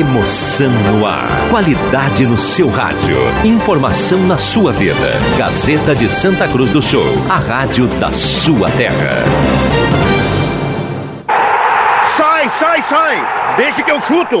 Emoção no ar. Qualidade no seu rádio. Informação na sua vida. Gazeta de Santa Cruz do Sul. A rádio da sua terra. Sai, sai, sai! Deixa que eu chuto!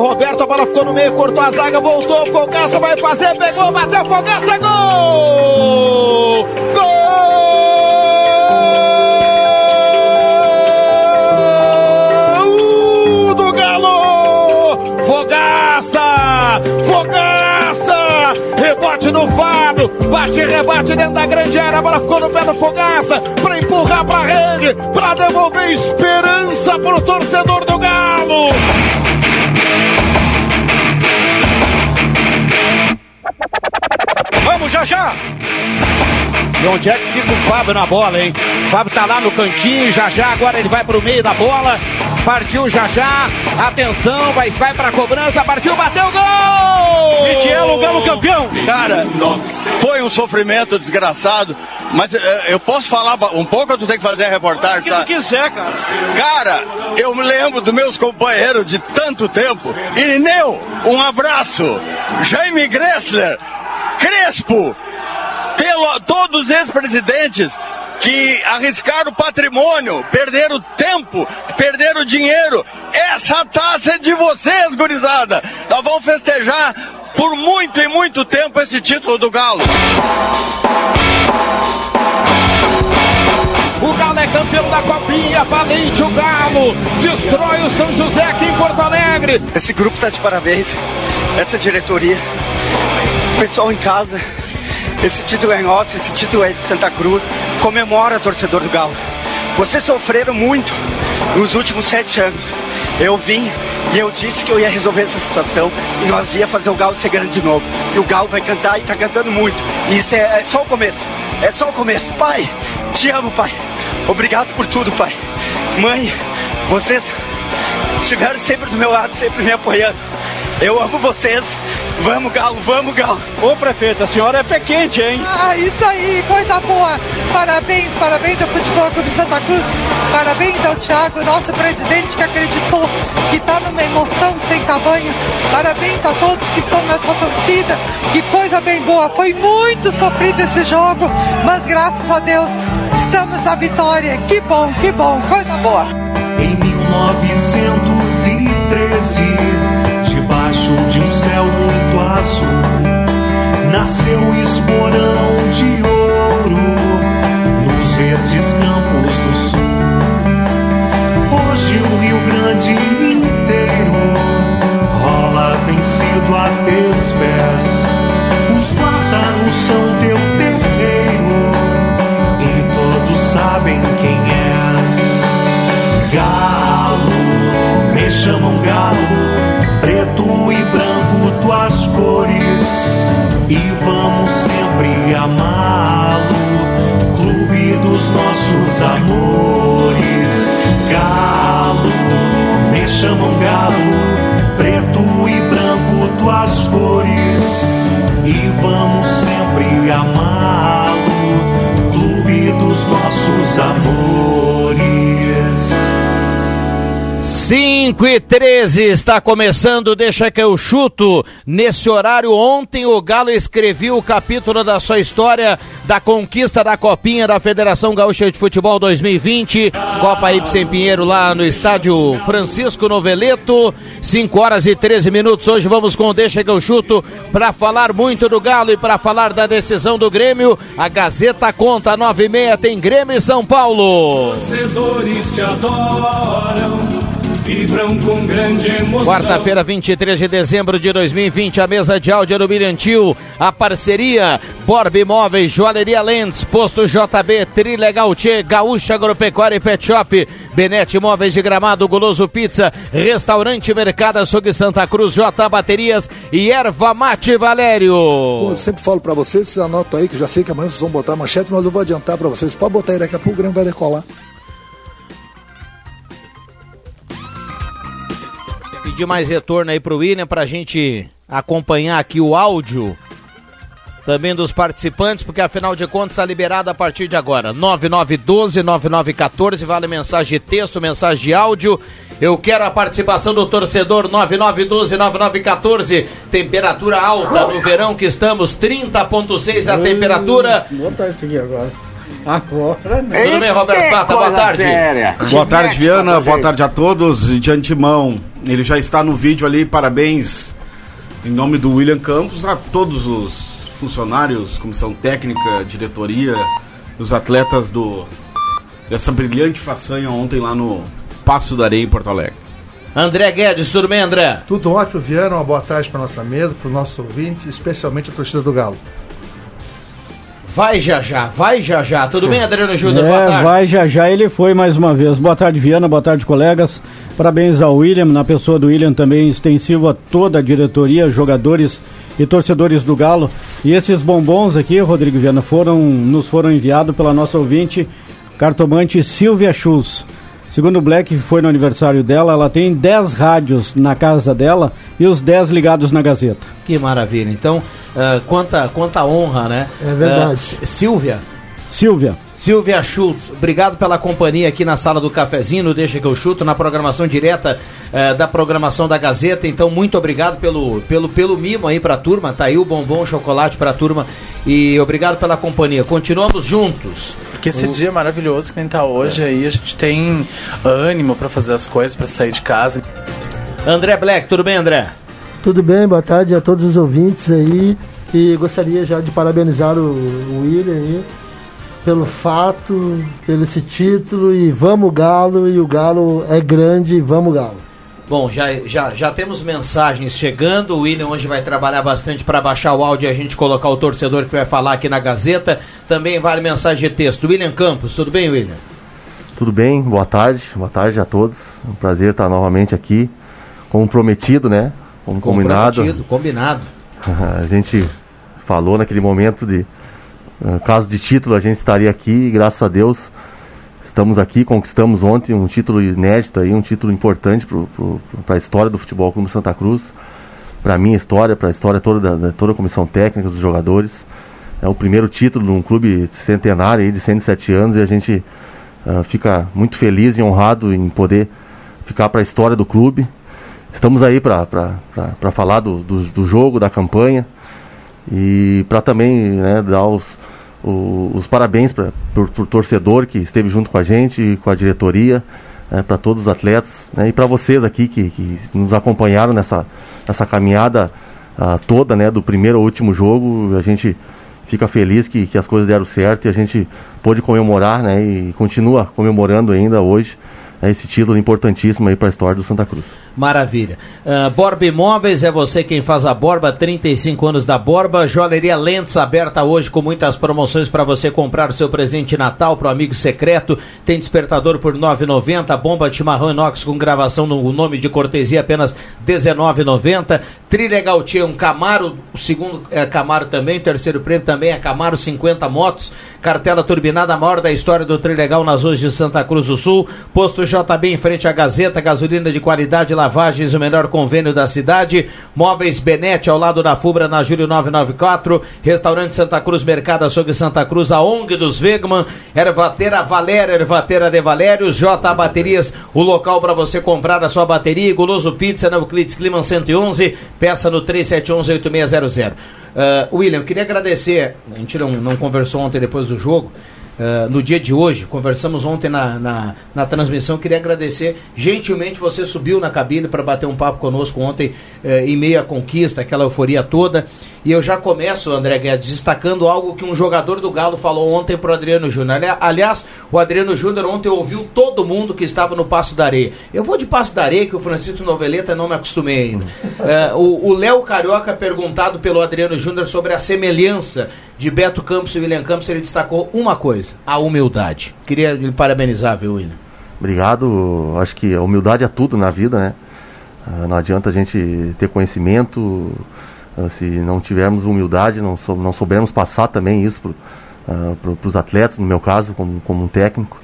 Roberto, a bola ficou no meio, cortou a zaga, voltou, Fogaça vai fazer, pegou, bateu, Fogaça, gol! Gol do Galo! Fogaça! Fogaça! Rebote no Fábio, bate rebate dentro da grande área, a bola ficou no pé do Fogaça, pra empurrar pra rede, pra devolver esperança pro torcedor do Galo! Vamos, já já! E onde é que fica o Fábio na bola, hein? O Fábio tá lá no cantinho, já já, agora ele vai pro meio da bola. Partiu já já, atenção, vai, vai pra cobrança, partiu, bateu, gol! Mitielo, o Galo campeão! Cara, foi um sofrimento desgraçado, mas eh, eu posso falar um pouco ou tu tem que fazer a reportagem, O que tá? quiser, cara. Cara, eu me lembro dos meus companheiros de tanto tempo. Irineu, um abraço. Jaime Gressler, Crespo, pelo, todos os ex-presidentes que arriscaram o patrimônio, perderam tempo, perderam dinheiro. Essa taça é de vocês, gurizada. Nós vamos festejar por muito e muito tempo esse título do Galo. O Galo é campeão da Copinha, valente o Galo, destrói o São José aqui em Porto Alegre. Esse grupo tá de parabéns. Essa diretoria, pessoal em casa. Esse título é nosso, esse título é de Santa Cruz. Comemora, torcedor do Galo. Vocês sofreram muito nos últimos sete anos. Eu vim e eu disse que eu ia resolver essa situação e nós ia fazer o Galo ser grande de novo. E o Galo vai cantar e tá cantando muito. E isso é, é só o começo. É só o começo. Pai, te amo, pai. Obrigado por tudo, pai. Mãe, vocês estiveram sempre do meu lado, sempre me apoiando. Eu amo vocês. Vamos, Galo, vamos, Galo. Ô, prefeito, a senhora é pé quente, hein? Ah, isso aí, coisa boa. Parabéns, parabéns ao Futebol Clube Santa Cruz. Parabéns ao Thiago, nosso presidente, que acreditou, que está numa emoção sem tamanho. Parabéns a todos que estão nessa torcida. Que coisa bem boa. Foi muito sofrido esse jogo, mas graças a Deus estamos na vitória. Que bom, que bom, coisa boa. Em 1913, nasceu esporão de ouro nos verdes campos do sul. Hoje o Rio Grande inteiro rola vencido a teus pés. Dos nossos amores. Galo, me chamam galo, preto e branco tuas cores, e vamos sempre amá-lo, clube dos nossos amores. 5 e 13 está começando, deixa que eu chuto. Nesse horário, ontem o Galo escreveu o capítulo da sua história da conquista da Copinha da Federação Gaúcha de Futebol 2020. Copa Ibsen Pinheiro lá no estádio Francisco Noveleto. 5 horas e 13 minutos. Hoje vamos com o Deixa que eu chuto para falar muito do Galo e para falar da decisão do Grêmio. A Gazeta conta 9 e meia tem Grêmio e São Paulo. Torcedores te adoram, vibram com grande emoção. Quarta-feira, 23 de dezembro de 2020, a mesa de áudio do Brilhantil, a parceria Borb Imóveis, Joalheria Lentes, Posto JB, Trilegal Tchê, Gaúcha Agropecuária e Pet Shop, Benete Imóveis de Gramado, Goloso Pizza, Restaurante Mercado Açougue Santa Cruz, J Baterias e Erva Mate Valério. Pô, eu sempre falo pra vocês, vocês anotam aí, que eu já sei que amanhã vocês vão botar a manchete, mas eu vou adiantar pra vocês. Pode botar aí, daqui a pouco o Grêmio vai decolar. Pedir mais retorno aí pro William pra gente acompanhar aqui o áudio também dos participantes, porque afinal de contas está liberado a partir de agora. 9912-9914, vale mensagem de texto, mensagem de áudio. Eu quero a participação do torcedor 9912-9914. Temperatura alta no verão que estamos, 30,6 a temperatura. Vou botar isso aqui agora. Agora, Tudo bem, Roberto Pata? Boa tarde. Boa tarde, Viana. Boa tarde a todos. De antemão, ele já está no vídeo ali. Parabéns em nome do William Campos a todos os funcionários, comissão técnica, diretoria, os atletas do dessa brilhante façanha ontem lá no Passo da Areia em Porto Alegre. André Guedes, tudo bem, André? Tudo ótimo, Viana. Uma boa tarde para nossa mesa, para os nossos ouvintes, especialmente a torcida do Galo. Vai já já, vai já já. Tudo bem, Adriano Júnior? Boa É, tarde. vai já já, ele foi mais uma vez. Boa tarde, Viana, boa tarde, colegas. Parabéns ao William, na pessoa do William também extensivo a toda a diretoria, jogadores e torcedores do Galo. E esses bombons aqui, Rodrigo Viana, foram, nos foram enviados pela nossa ouvinte, cartomante Silvia Schultz. Segundo o Black, foi no aniversário dela, ela tem 10 rádios na casa dela e os 10 ligados na Gazeta. Que maravilha. Então, ah, quanta, quanta honra, né? É verdade. S- Silvia. Silvia. Silvia Schultz, obrigado pela companhia aqui na sala do cafezinho, no Deixa que eu chuto, na programação direta eh, da programação da Gazeta. Então, muito obrigado pelo, pelo, pelo mimo aí pra turma. Tá aí o bombom, o chocolate pra turma. E obrigado pela companhia. Continuamos juntos. Porque esse O- dia maravilhoso que nem tá hoje aí, a gente tem ânimo pra fazer as coisas, pra sair de casa. André Black, tudo bem, André? Tudo bem, boa tarde a todos os ouvintes aí. E gostaria já de parabenizar o, o William aí pelo fato, pelo esse título. E vamos Galo, e o Galo é grande, vamos Galo. Bom, já, já, já temos mensagens chegando. O William hoje vai trabalhar bastante para baixar o áudio e a gente colocar o torcedor que vai falar aqui na Gazeta. Também vale mensagem de texto. William Campos, tudo bem, William? Tudo bem? Boa tarde, boa tarde a todos. É um prazer estar novamente aqui, como prometido, né? Como combinado. Comprometido, combinado. A gente falou naquele momento de eh, caso de título, a gente estaria aqui e graças a Deus estamos aqui, conquistamos ontem um título inédito aí, um título importante para a história do futebol Clube Santa Cruz, para a minha história, para a história toda da, da- toda a comissão técnica dos jogadores. É o primeiro título de um clube centenário aí de 107 anos e a gente ah, fica muito feliz e honrado em poder ficar para a história do clube. Estamos aí para falar do, do, do jogo, da campanha e para também né, dar os, o- os parabéns para o torcedor que esteve junto com a gente, com a diretoria, para todos os atletas né, e para vocês aqui que, que nos acompanharam nessa, nessa caminhada ah, toda né, do primeiro ao último jogo. A gente fica feliz que, que as coisas deram certo e a gente pôde comemorar né, e continua comemorando ainda hoje né, esse título importantíssimo para a história do Santa Cruz. Maravilha. Ah, Borba Imóveis, é você quem faz a Borba, 35 anos da Borba. Joalheria Lentes aberta hoje com muitas promoções para você comprar seu presente Natal para o amigo secreto. Tem despertador por 9,90, bomba de chimarrão inox com gravação no nome de cortesia apenas 19,90. Trilegal Tia, um Camaro, o segundo é Camaro também, o terceiro prêmio também é Camaro 50 motos. Cartela turbinada, a maior da história do Trilegal nas ruas de Santa Cruz do Sul. Posto JB em frente à Gazeta, gasolina de qualidade, lavagens, o melhor convênio da cidade. Móveis Benete ao lado da Fubra, na Júlio 994. Restaurante Santa Cruz, Mercado Açougue Santa Cruz, a ONG dos Wegman. Ervateira Valéria, Ervateira de Valérios. J Baterias, o local para você comprar a sua bateria. Guloso Pizza, na Euclides Climan 111. Peça no 3711-8600. Uh, William, eu queria agradecer. A gente não, não conversou ontem depois do jogo. Uh, no dia de hoje, conversamos ontem na, na, na, transmissão. Queria agradecer gentilmente. Você subiu na cabine para bater um papo conosco ontem, uh, em meio à conquista, aquela euforia toda. E eu já começo, André Guedes, destacando algo que um jogador do Galo falou ontem para o Adriano Júnior. Aliás, o Adriano Júnior ontem ouviu todo mundo que estava no Passo da Areia. Eu vou de Passo da Areia, que o Francisco Noveleta não me acostumei ainda. Uh, o Léo Carioca, perguntado pelo Adriano Júnior sobre a semelhança de Beto Campos e William Campos, ele destacou uma coisa: a humildade. Queria lhe parabenizar, viu, William? Obrigado. Acho que a humildade é tudo na vida, né? Uh, não adianta a gente ter conhecimento uh, se não tivermos humildade, não, sou, não soubermos passar também isso para uh, os atletas, no meu caso, como, como um técnico.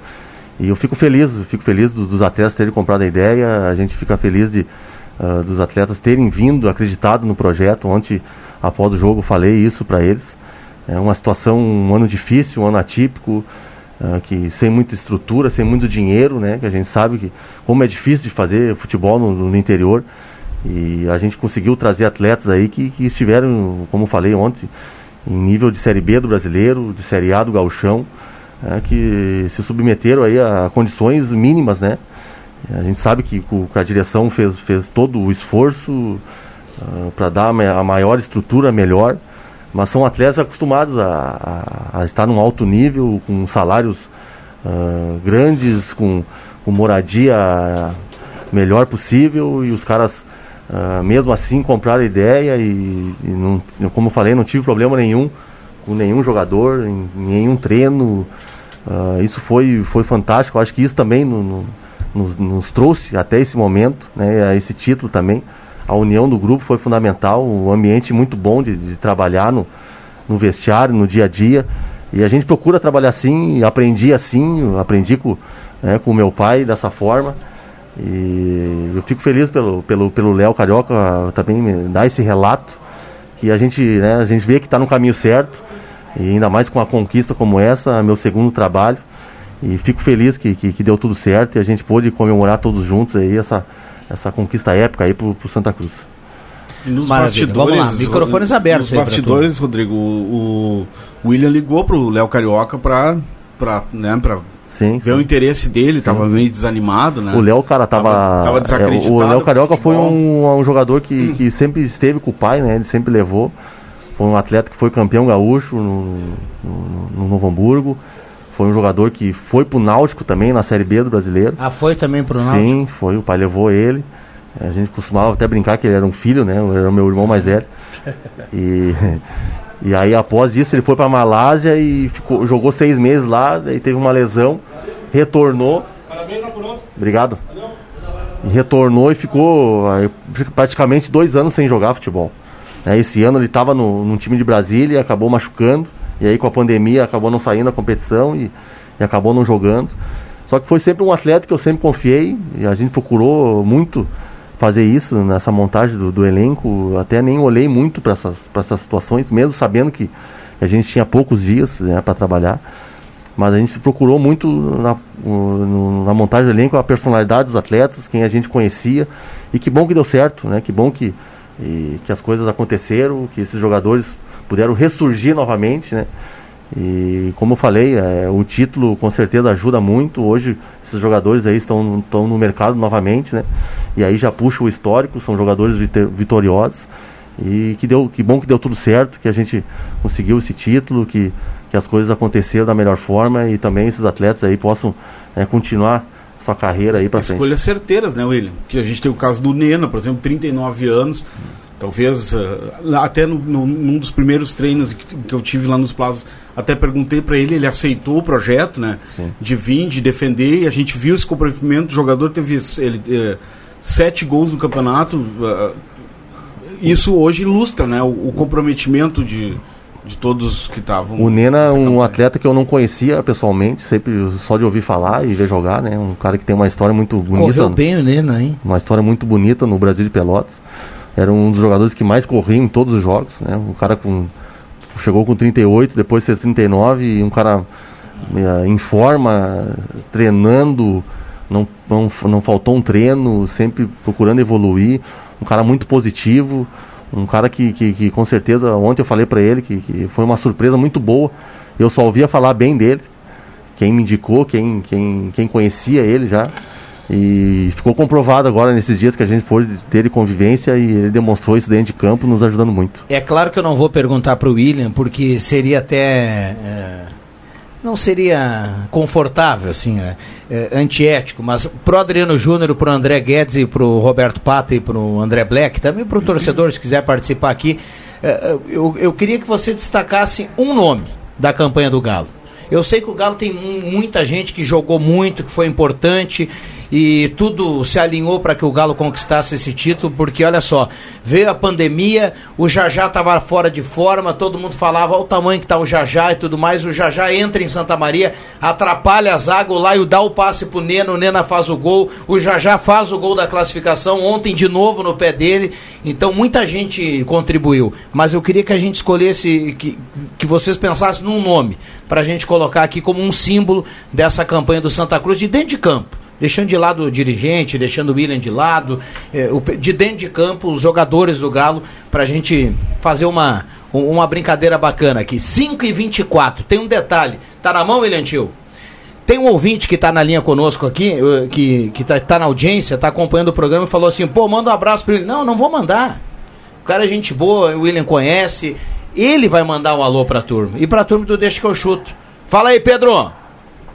E eu fico feliz, fico feliz dos, dos atletas terem comprado a ideia, a gente fica feliz de dos atletas terem vindo, acreditado no projeto. Ontem, após o jogo, falei isso para eles. É uma situação, um ano difícil, um ano atípico, uh, que sem muita estrutura, sem muito dinheiro, né? Que a gente sabe que como é difícil de fazer futebol no, no interior. E a gente conseguiu trazer atletas aí que, que estiveram, como falei ontem, em nível de Série B do brasileiro, de Série A do gauchão, é, que se submeteram aí a condições mínimas, né? A gente sabe que, que a direção fez, fez todo o esforço uh, para dar a maior estrutura melhor mas são atletas acostumados a, a, a estar num alto nível, com salários uh, grandes, com, com, moradia melhor possível, e os caras, uh, mesmo assim, compraram a ideia e, e não, como eu falei, não tive problema nenhum com nenhum jogador, em, em nenhum treino. Uh, isso foi, foi fantástico, eu acho que isso também no, no, nos, nos trouxe até esse momento, né, a esse título também a união do grupo foi fundamental, um ambiente muito bom de, de trabalhar no, no vestiário, no dia a dia. E a gente procura trabalhar assim, aprendi assim, aprendi com né, o meu pai dessa forma. E eu fico feliz pelo pelo pelo Léo Carioca também me dar esse relato que a gente né, a gente vê que está no caminho certo e ainda mais com uma conquista como essa, meu segundo trabalho. E fico feliz que, que, que deu tudo certo e a gente pôde comemorar todos juntos aí essa essa conquista épica aí pro, pro Santa Cruz. E nos Maravilha. bastidores, Vamos lá, microfones abertos. Nos bastidores, Rodrigo, o, o William ligou pro Léo Carioca para para né, Sim, ver sim. o interesse dele, sim. tava meio desanimado, né? O Léo, cara, tava. Tava, tava desacreditado. É, o Léo Carioca foi um, um, jogador que, hum. que sempre esteve com o pai, né? Ele sempre levou. Foi um atleta que foi campeão gaúcho no, no, no Novo Hamburgo. Foi um jogador que foi pro Náutico também, na Série B do Brasileiro. Ah, foi também pro Náutico? Sim, foi. O pai levou ele. A gente costumava até brincar que ele era um filho, né? Era o meu irmão mais velho. E, e aí, após isso, ele foi pra Malásia e ficou, jogou seis meses lá. Daí teve uma lesão, retornou. Obrigado. E retornou e ficou aí, praticamente dois anos sem jogar futebol. Esse ano ele estava no, num time de Brasília e acabou machucando. E aí com a pandemia acabou não saindo da competição e, e acabou não jogando. Só que foi sempre um atleta que eu sempre confiei e a gente procurou muito fazer isso nessa montagem do, do elenco. Até nem olhei muito para essas, essas situações, mesmo sabendo que a gente tinha poucos dias né, para trabalhar. Mas a gente procurou muito na, na montagem do elenco a personalidade dos atletas, quem a gente conhecia. E que bom que deu certo, né? Que bom que, e, que as coisas aconteceram, que esses jogadores puderam ressurgir novamente, né? E como eu falei, é, o título com certeza ajuda muito. Hoje esses jogadores aí estão, estão no mercado novamente, né? E aí já puxa o histórico, são jogadores vitoriosos. E que deu, que bom que deu tudo certo, que a gente conseguiu esse título, que, que as coisas aconteceram da melhor forma e também esses atletas aí possam é, continuar sua carreira aí para frente. Escolhas certeiras, né, William? Que a gente tem o caso do Nena, por exemplo, 39 anos. Talvez, uh, até no, no, num dos primeiros treinos que, que, eu tive lá nos Plazos, até perguntei para ele, ele aceitou o projeto, né? Sim. De vir, de defender, e a gente viu esse comprometimento. O jogador teve ele, uh, sete gols no campeonato. Uh, isso hoje ilustra, né? O, o comprometimento de, de todos que estavam. O Nena é um atleta que eu não conhecia pessoalmente, sempre só de ouvir falar e ver jogar, né? Um cara que tem uma história muito bonita. Correu bem o Nena, hein? Uma história muito bonita no Brasil de Pelotas era um dos jogadores que mais corria em todos os jogos, né? Um cara com chegou com 38, depois fez 39 e um cara é, em forma, treinando, não, não, não faltou um treino, sempre procurando evoluir, um cara muito positivo, um cara que, que, que com certeza, ontem eu falei para ele que, que foi uma surpresa muito boa, eu só ouvia falar bem dele, quem me indicou, quem, quem, quem conhecia ele já. E ficou comprovado agora nesses dias que a gente pôde ter convivência e ele demonstrou isso dentro de campo, nos ajudando muito. É claro que eu não vou perguntar para o William, porque seria até. É, não seria confortável, assim, né? é, antiético, mas pro Adriano Júnior, pro André Guedes e pro Roberto Pata e pro André Black, também pro torcedor, se quiser participar aqui, é, eu, eu queria que você destacasse um nome da campanha do Galo. Eu sei que o Galo tem muita gente que jogou muito, que foi importante e tudo se alinhou para que o Galo conquistasse esse título, porque olha só, veio a pandemia, o Jajá estava fora de forma, todo mundo falava o tamanho que está o Jajá e tudo mais, o Jajá entra em Santa Maria, atrapalha a zaga, o Laio dá o passe pro Nena, o Nena faz o gol, o Jajá faz o gol da classificação, ontem de novo no pé dele, então muita gente contribuiu, mas eu queria que a gente escolhesse, que, que vocês pensassem num nome, para a gente colocar aqui como um símbolo dessa campanha do Santa Cruz de dentro de campo deixando de lado o dirigente, deixando o William de lado, é, o, de dentro de campo, os jogadores do Galo, para a gente fazer uma, uma brincadeira bacana aqui. 5 e 24 tem um detalhe. Tá na mão, William Tio? Tem um ouvinte que está na linha conosco aqui, que, que tá, tá na audiência, está acompanhando o programa e falou assim: pô, manda um abraço para ele. Não, não vou mandar. O cara é gente boa, o William conhece. Ele vai mandar um alô para a turma. E para a turma do Deixa que eu chuto. Fala aí, Pedro.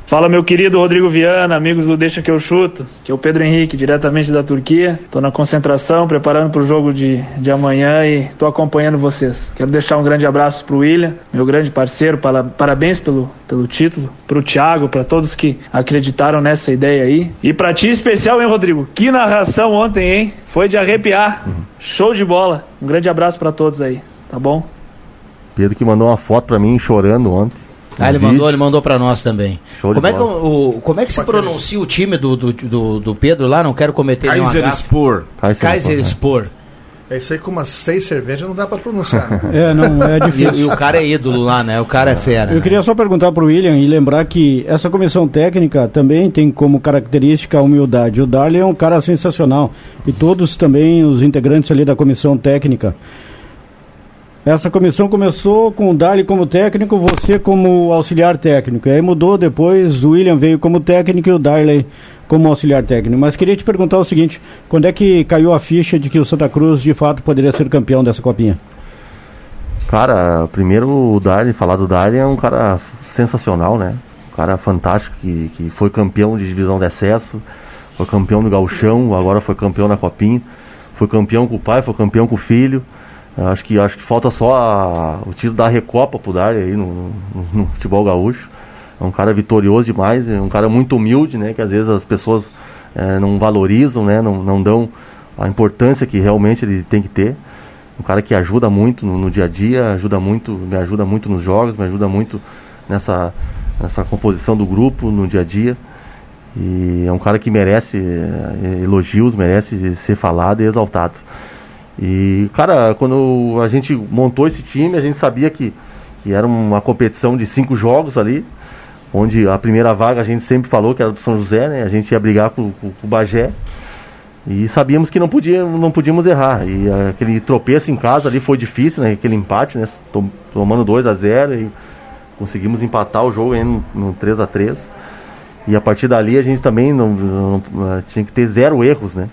Fala meu querido Rodrigo Viana, amigos do Deixa que eu chuto, que é o Pedro Henrique, diretamente da Turquia. Estou na concentração, preparando para o jogo de, de amanhã e estou acompanhando vocês. Quero deixar um grande abraço para o William, meu grande parceiro, para, parabéns pelo, pelo título, para o Thiago, para todos que acreditaram nessa ideia aí. E para ti especial, hein, Rodrigo? Que narração ontem, hein? Foi de arrepiar. Uhum. Show de bola. Um grande abraço para todos aí, tá bom? Pedro que mandou uma foto para mim chorando ontem. Ah, ele mandou, ele mandou para nós também. como é, que, o, como é que se pronuncia o time do, do, do, do Pedro lá? Não quero cometer Kaiser Spor. Kaiser Spor. É isso aí com umas seis cervejas não dá para pronunciar. Né? é, não, é difícil. E, e, o cara é ídolo lá, né? O cara é fera. Eu queria só perguntar para o William e lembrar que essa comissão técnica também tem como característica a humildade. O Darley é um cara sensacional. E todos também, os integrantes ali da comissão técnica. Essa comissão começou com o Dali como técnico, você como auxiliar técnico. Aí mudou depois, o William veio como técnico e o Darley como auxiliar técnico. Mas queria te perguntar o seguinte: quando é que caiu a ficha de que o Santa Cruz de fato poderia ser campeão dessa copinha? Cara, primeiro o Darley, falar do Darley é um cara sensacional, né? Um cara fantástico que, que foi campeão de divisão de acesso, foi campeão do Gauchão, agora foi campeão na Copinha, foi campeão com o pai, foi campeão com o filho. Acho que, acho que falta só a, o título da Recopa pro Dário aí no, no, no, futebol gaúcho. É um cara vitorioso demais, é um cara muito humilde, né? Que às vezes as pessoas é, não valorizam, né? Não, não dão a importância que realmente ele tem que ter. Um cara que ajuda muito no, no dia a dia, ajuda muito, me ajuda muito nos jogos, me ajuda muito nessa, nessa composição do grupo no dia a dia. E é um cara que merece é, elogios, merece ser falado e exaltado. E, cara, quando a gente montou esse time, a gente sabia que, que era uma competição de cinco jogos ali, onde a primeira vaga a gente sempre falou que era do São José, né? A gente ia brigar com, com, com o Bagé. E sabíamos que não, podia, não podíamos errar. E aquele tropeço em casa ali foi difícil, né? Aquele empate, né? Tomando 2 a 0 e conseguimos empatar o jogo no, no 3 a 3 E a partir dali a gente também não, não, não tinha que ter zero erros, né?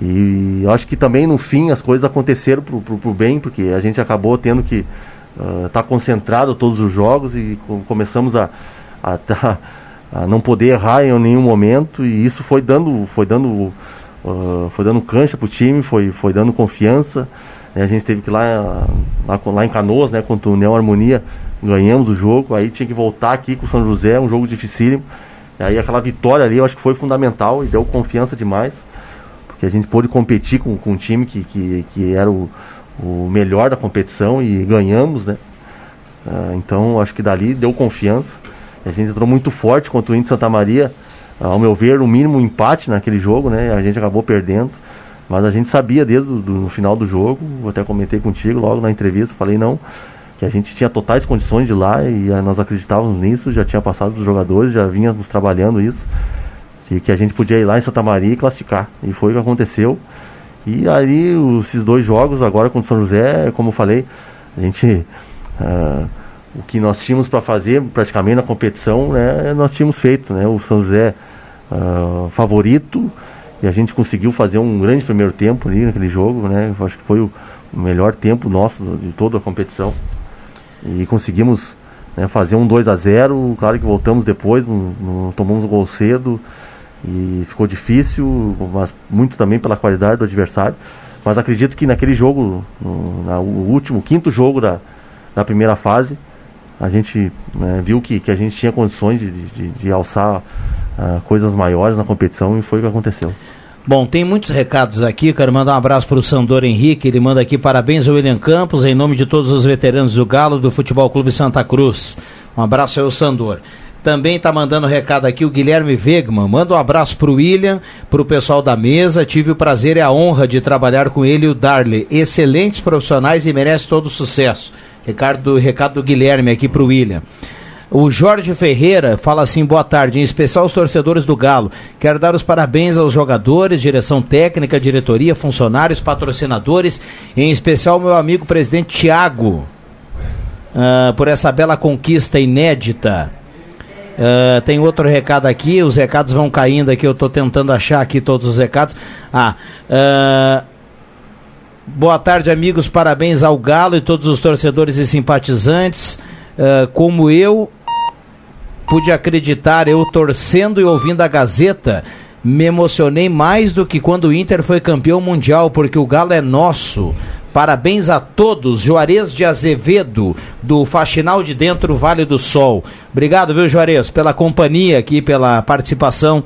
E eu acho que também no fim as coisas aconteceram pro, pro, pro bem, porque a gente acabou tendo que estar uh, tá concentrado todos os jogos e começamos a, a, tá, a, não poder errar em nenhum momento e isso foi dando, foi dando, uh, foi dando cancha pro time, foi, foi dando confiança. Né? A gente teve que ir lá, lá, lá em Canoas, né, contra o Neo Harmonia, ganhamos o jogo, aí tinha que voltar aqui com o São José, um jogo dificílimo. E aí aquela vitória ali eu acho que foi fundamental e deu confiança demais que a gente pôde competir com, com um time que, que, que era o, o melhor da competição e ganhamos, né? Uh, então acho que dali deu confiança. A gente entrou muito forte contra o Índio Santa Maria. Uh, ao meu ver, o mínimo empate naquele jogo, né? A gente acabou perdendo. Mas a gente sabia desde o do, final do jogo, eu até comentei contigo logo na entrevista, falei não, que a gente tinha totais condições de ir lá e uh, nós acreditávamos nisso, já tinha passado dos jogadores, já vínhamos trabalhando isso que, a gente podia ir lá em Santa Maria e classificar. E foi o que aconteceu. E aí, esses dois jogos agora contra o São José, como eu falei, a gente uh, o que nós tínhamos para fazer praticamente na competição, né, nós tínhamos feito, né, o São José uh, favorito. E a gente conseguiu fazer um grande primeiro tempo ali naquele jogo, né, acho que foi o, o melhor tempo nosso de toda a competição. E conseguimos né, fazer um 2 a 0 claro que voltamos depois, um, um, tomamos um gol cedo e ficou difícil, mas muito também pela qualidade do adversário, mas acredito que naquele jogo, no, último, quinto jogo da, da primeira fase, a gente né, viu que, que a gente tinha condições de, de, de alçar uh, coisas maiores na competição e foi o que aconteceu. Bom, tem muitos recados aqui. Quero mandar um abraço para o Sandor Henrique. Ele manda aqui parabéns ao William Campos, em nome de todos os veteranos do Galo do Futebol Clube Santa Cruz. Um abraço ao Sandor. Também está mandando recado aqui o Guilherme Wegman. Manda um abraço para o William, para o pessoal da mesa. Tive o prazer e a honra de trabalhar com ele e o Darley. Excelentes profissionais e merece todo sucesso. Recado, recado do Guilherme aqui para o William. O Jorge Ferreira fala assim: boa tarde, em especial aos torcedores do Galo. Quero dar os parabéns aos jogadores, direção técnica, diretoria, funcionários, patrocinadores, em especial meu amigo presidente Tiago, uh, por essa bela conquista inédita. Uh, tem outro recado aqui, os recados vão caindo aqui, eu estou tentando achar aqui todos os recados. Ah, uh, boa tarde, amigos, parabéns ao Galo e todos os torcedores e simpatizantes. Uh, como eu pude acreditar, eu torcendo e ouvindo a Gazeta, me emocionei mais do que quando o Inter foi campeão mundial, porque o Galo é nosso. Parabéns a todos, Juarez de Azevedo, do Faxinal de Dentro, Vale do Sol. Obrigado, viu, Juarez, pela companhia aqui, pela participação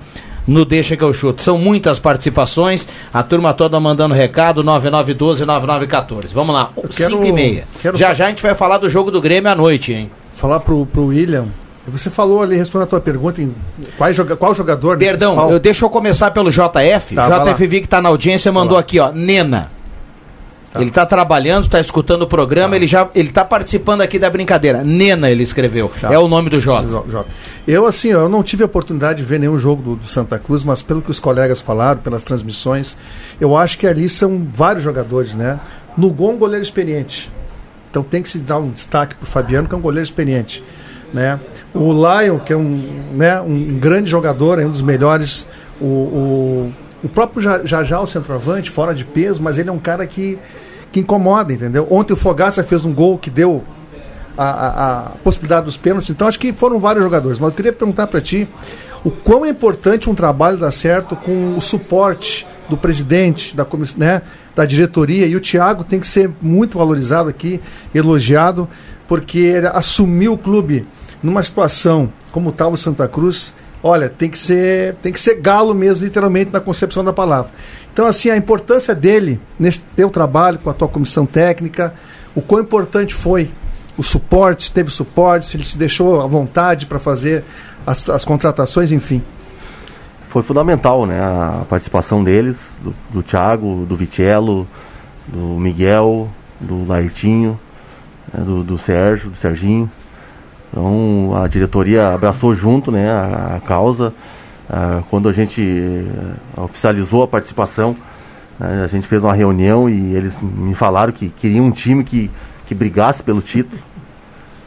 no Deixa que eu chuto. São muitas participações, a turma toda mandando recado, 9912-9914. Vamos lá, 5 e meia. Já já a gente vai falar do jogo do Grêmio à noite, hein? Falar pro, pro William. Você falou ali, respondendo a tua pergunta, em qual, joga, qual jogador... Perdão, eu, deixa eu começar pelo JF. Tá, JFV que está na audiência mandou aqui, ó, Nena. Tá. Ele está trabalhando, está escutando o programa, tá. ele já ele está participando aqui da brincadeira. Nena, ele escreveu. Tá. É o nome do Jota. Eu, assim, eu não tive a oportunidade de ver nenhum jogo do, do, Santa Cruz, mas pelo que os colegas falaram, pelas transmissões, eu acho que ali são vários jogadores, né? No gol, um goleiro experiente. Então tem que se dar um destaque para o Fabiano, que é um goleiro experiente. Né? O Lion, que é um, né, um grande jogador, é um dos melhores. O, o o próprio Jajá, o centroavante, fora de peso, mas ele é um cara que, que incomoda, entendeu? Ontem o Fogaça fez um gol que deu a, a, a possibilidade dos pênaltis, então acho que foram vários jogadores. Mas eu queria perguntar para ti o quão é importante um trabalho dar certo com o suporte do presidente, da, né, da diretoria, e o Thiago tem que ser muito valorizado aqui, elogiado, porque ele assumiu o clube numa situação como estava o Santa Cruz, Olha, tem que ser, tem que ser galo mesmo, literalmente, na concepção da palavra. Então, assim, a importância dele nesse teu trabalho com a tua comissão técnica, o quão importante foi o suporte, se teve suporte, se ele te deixou à vontade para fazer as, as, contratações, enfim. Foi fundamental, né? A participação deles, do, do Thiago, do Vitello, do Miguel, do Laertinho, né? do, do Sérgio, do Serginho. Então a diretoria abraçou junto né, a, a causa. Uh, quando a gente uh, oficializou a participação, uh, a gente fez uma reunião e eles me falaram que queriam um time que, que brigasse pelo título.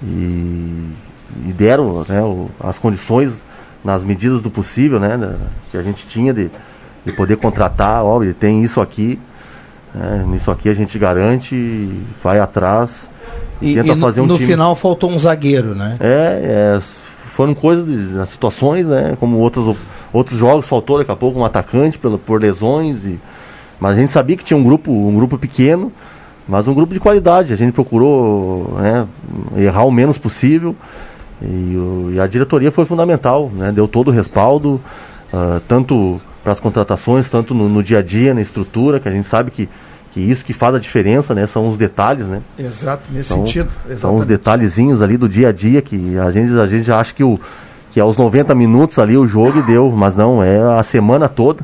E, e deram né, o, as condições nas medidas do possível né, que a gente tinha de, de poder contratar. Ó, ele tem isso aqui, né, nisso aqui a gente garante, vai atrás e, tenta e fazer um no time. final faltou um zagueiro, né? É, é foram coisas, de, situações, né? Como outros, outros jogos faltou daqui a pouco um atacante pelo, por lesões. E, mas a gente sabia que tinha um grupo, um grupo pequeno, mas um grupo de qualidade. A gente procurou né, errar o menos possível. E, e, a diretoria foi fundamental, né? Deu todo o respaldo, uh, tanto para as contratações, tanto no, no dia a dia, na estrutura, que a gente sabe que que isso que faz a diferença, né? São os detalhes, né? Exato, nesse são, sentido. Exatamente. São os detalhezinhos ali do dia a dia que a gente, a gente acha que, o, que aos 90 minutos ali o jogo deu, mas não, é a semana toda.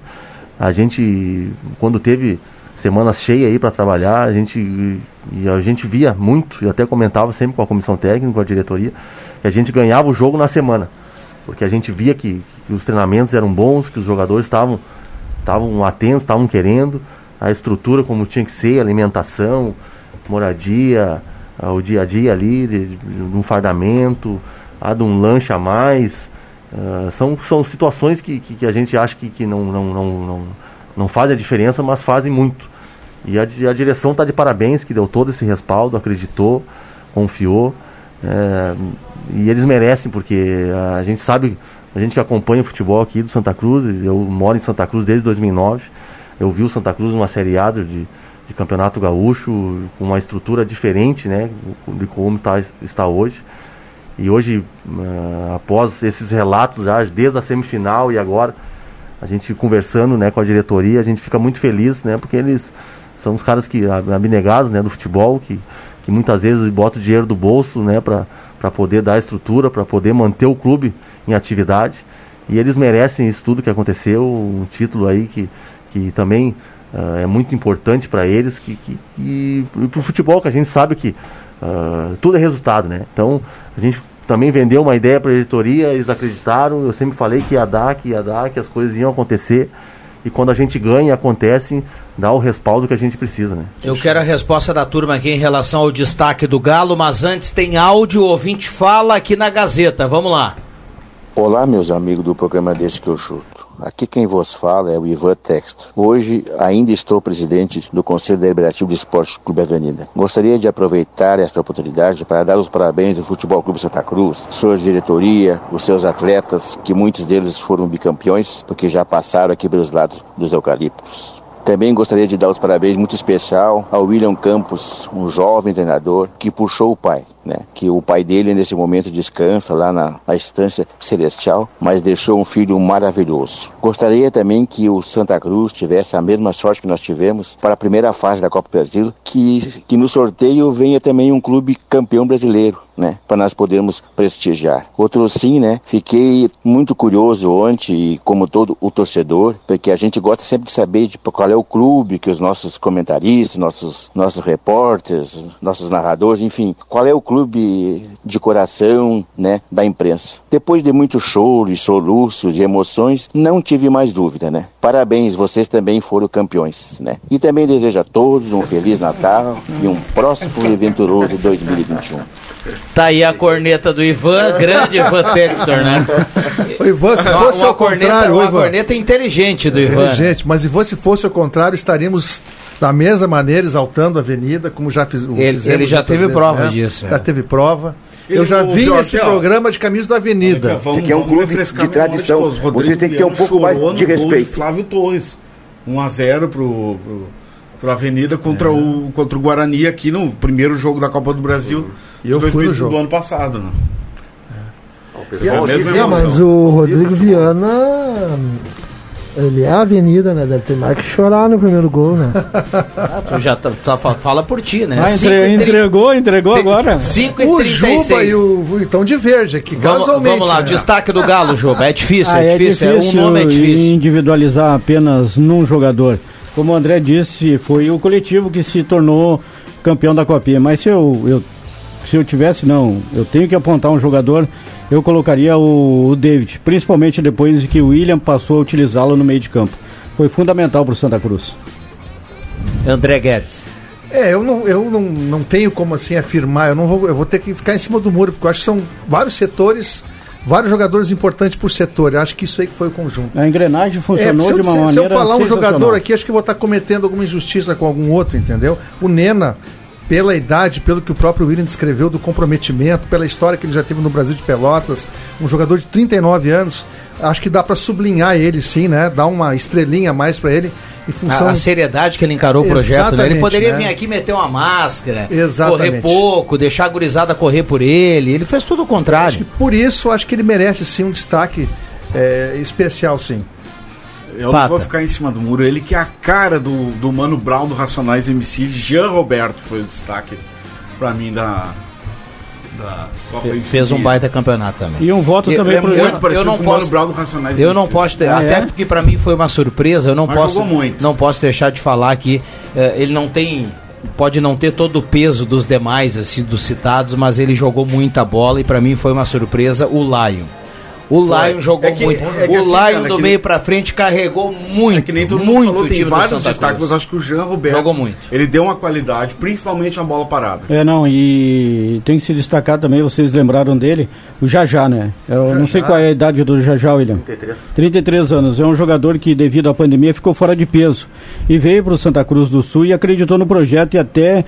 A gente, quando teve semanas cheias aí para trabalhar, a gente, e a gente via muito, e até comentava sempre com a comissão técnica, com a diretoria, que a gente ganhava o jogo na semana. Porque a gente via que, que os treinamentos eram bons, que os jogadores estavam atentos, estavam querendo a estrutura como tinha que ser, alimentação, moradia, ah, o dia a dia ali, de, de, um fardamento, ah, de um lanche a mais. Ah, são, são situações que, que, que a gente acha que, que não, não, não, não, não fazem a diferença, mas fazem muito. E a, a direção está de parabéns, que deu todo esse respaldo, acreditou, confiou. É, e eles merecem, porque a gente sabe, a gente que acompanha o futebol aqui do Santa Cruz, eu moro em Santa Cruz desde 2009, eu vi o Santa Cruz numa Série A de, de Campeonato Gaúcho, com uma estrutura diferente né, de como tá, está hoje. E hoje, uh, após esses relatos, já desde a semifinal e agora, a gente conversando né, com a diretoria, a gente fica muito feliz, né, porque eles são os caras que abnegados né, do futebol, que, que muitas vezes botam o dinheiro do bolso né, para poder dar estrutura, para poder manter o clube em atividade. E eles merecem isso tudo que aconteceu, um título aí que, que também uh, é muito importante para eles, que, que, e para o futebol, que a gente sabe que uh, tudo é resultado, né? Então, a gente também vendeu uma ideia para a diretoria, eles acreditaram, eu sempre falei que ia dar, que ia dar, que as coisas iam acontecer. E quando a gente ganha, acontece, dá o respaldo que a gente precisa, né? Eu quero a resposta da turma aqui em relação ao destaque do Galo, mas antes tem áudio, o ouvinte fala aqui na Gazeta. Vamos lá. Olá, meus amigos do programa Desse Que Eu Chuto. Aqui quem vos fala é o Ivan Texto. Hoje ainda estou presidente do Conselho Deliberativo de Esporte Clube Avenida. Gostaria de aproveitar esta oportunidade para dar os parabéns ao Futebol Clube Santa Cruz, sua diretoria, os seus atletas, que muitos deles foram bicampeões, porque já passaram aqui pelos lados dos eucaliptos. Também gostaria de dar os parabéns muito especial ao William Campos, um jovem treinador que puxou o pai, né? Que o pai dele nesse momento descansa lá na, na estância celestial, mas deixou um filho maravilhoso. Gostaria também que o Santa Cruz tivesse a mesma sorte que nós tivemos para a primeira fase da Copa Brasil, que, que no sorteio venha também um clube campeão brasileiro, né, para nós podermos prestigiar. Outro sim, né, fiquei muito curioso ontem, como todo o torcedor, porque a gente gosta sempre de saber de qual é o clube que os nossos comentaristas, nossos nossos repórteres, nossos narradores, enfim, qual é o clube de coração, né, da imprensa. Depois de muito choro e soluços e emoções, não tive mais dúvida, né? Parabéns, vocês também foram campeões, né? E também desejo a todos um feliz Natal e um próximo e venturoso 2021. Tá aí a corneta do Ivan, grande Ivan Textor, né? O Ivan, se fosse uma ao corneta- contrário, uma Ivan, corneta inteligente do Ivan. Inteligente, mas Ivan, se fosse ao contrário, estaríamos da mesma maneira exaltando a avenida, como já fiz, Ele- fizemos ele já teve vezes, prova né? disso, Já é. teve prova. Ele Eu já vi esse programa de camisa da Avenida. Isso aqui é um clube de tradição. Vocês têm que ter um pouco mais de respeito. Flávio Torres. 1x0 pro, pro, pro Avenida contra, o, contra o Guarani aqui no primeiro jogo da Copa do Brasil. E eu fui no 2020 jogo. do ano passado, né? E É a mesma Não, emoção. mas o Rodrigo Viana, ele é a avenida, né? Deve ter mais que chorar no primeiro gol, né? Tu já tá, tá- fa- fala por ti, né? Ah, entre- entregou, entregou agora. 5 e O 36. Juba e o então de verde aqui, Vamos, casualmente. vamos lá, né? destaque do Galo, Juba. É difícil, Ah, é, difícil, é, um nome é difícil. individualizar apenas num jogador. Como o André disse, foi o coletivo que se tornou campeão da Copinha. Mas se eu, eu- se eu tivesse, não, eu tenho que apontar um jogador, eu colocaria o, o David, principalmente depois que o William passou a utilizá-lo no meio de campo. Foi fundamental para o Santa Cruz. André Guedes. É, eu não, eu não, não tenho como assim afirmar, eu não vou, eu vou ter que ficar em cima do muro, porque eu acho que são vários setores, vários jogadores importantes por setor. Eu acho que isso aí que foi o conjunto. A engrenagem É, funcionou se, eu, de uma se- se maneira eu falar um jogador aqui, acho que vou estar cometendo alguma injustiça com algum outro, entendeu? O Nena, pela idade, pelo que o próprio William descreveu do comprometimento, pela história que ele já teve no Brasil de Pelotas, um jogador de 39 anos, acho que dá para sublinhar ele sim, né? Dar uma estrelinha a mais para ele em função A, a seriedade que ele encarou o projeto, né? Ele poderia né? vir aqui meter uma máscara, Exatamente. correr pouco, deixar a gurizada correr por ele. Ele fez tudo o contrário. Por isso, acho que ele merece sim um destaque é, especial, sim. Eu não vou ficar em cima do muro. Ele que é a cara do, do Mano Brown do Racionais MC, Jean Roberto foi o destaque pra mim da. da Copa Fe- Fez um baita campeonato também. E um voto Eu- também eu- pro eu- Muito parecido eu não com o Mano posso- Brown do Racionais Eu MC. não posso, ter, Ah, até é? porque pra mim foi uma surpresa, eu não Mas posso jogou muito. não posso deixar de falar que eh, ele não tem pode não ter todo o peso dos demais assim dos citados, mas ele jogou muita bola e pra mim foi uma surpresa o Lion. O Foi. Lion jogou É que- muito. é que o assim, Lion cara, do que- meio pra frente carregou muito. É que nem todo mundo muito falou, tem vários destaques, mas acho que o Jean Roberto Jogou muito. ele deu uma qualidade, principalmente na bola parada. É, não, e tem que se destacar também, vocês lembraram dele, o Jajá, né? Eu não sei qual é a idade do Jajá, William. 33. 33 anos. É um jogador que, devido à pandemia, ficou fora de peso. E veio para o Santa Cruz do Sul e acreditou no projeto e até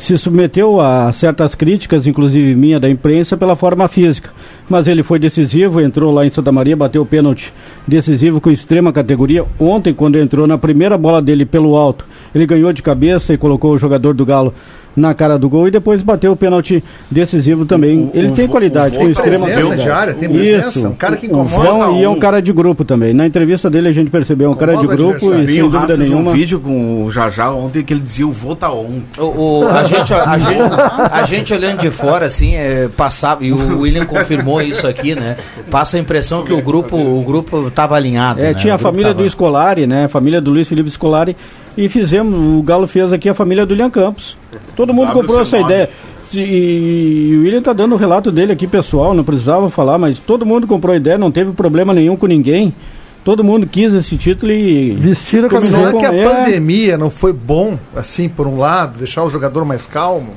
se submeteu a certas críticas, inclusive minha da imprensa, pela forma física. Mas ele foi decisivo, entrou lá em Santa Maria, bateu o pênalti decisivo com extrema categoria. Ontem, quando entrou na primeira bola dele pelo alto, ele ganhou de cabeça e colocou o jogador do Galo na cara do gol e depois bateu o pênalti decisivo também. ele o tem qualidade, o com vo- extrema presença qualidade. de área, tem presença, Isso. um cara que O- incomoda E é um um. cara de grupo também. Na entrevista dele a gente percebeu, é um cara de o grupo e sem dúvida nenhuma. um vídeo com o Jajá ontem que ele dizia o vota on. O, o- a, gente, a, gente, a gente olhando de fora, assim, é, passava, e o William confirmou isso aqui, né? Passa a impressão que o grupo o grupo estava alinhado. É, né? tinha O a família tava- do Escolari, né? A família do Luiz Felipe Escolari. E fizemos, o Galo fez aqui a família do William Campos. Todo mundo WC9. comprou essa ideia. Se- E o William tá dando o relato dele aqui, pessoal, não precisava falar, mas todo mundo comprou a ideia, não teve problema nenhum com ninguém. Todo mundo quis esse título e. Vestiram a com- que a é. pandemia não foi bom, assim, por um lado, deixar o jogador mais calmo?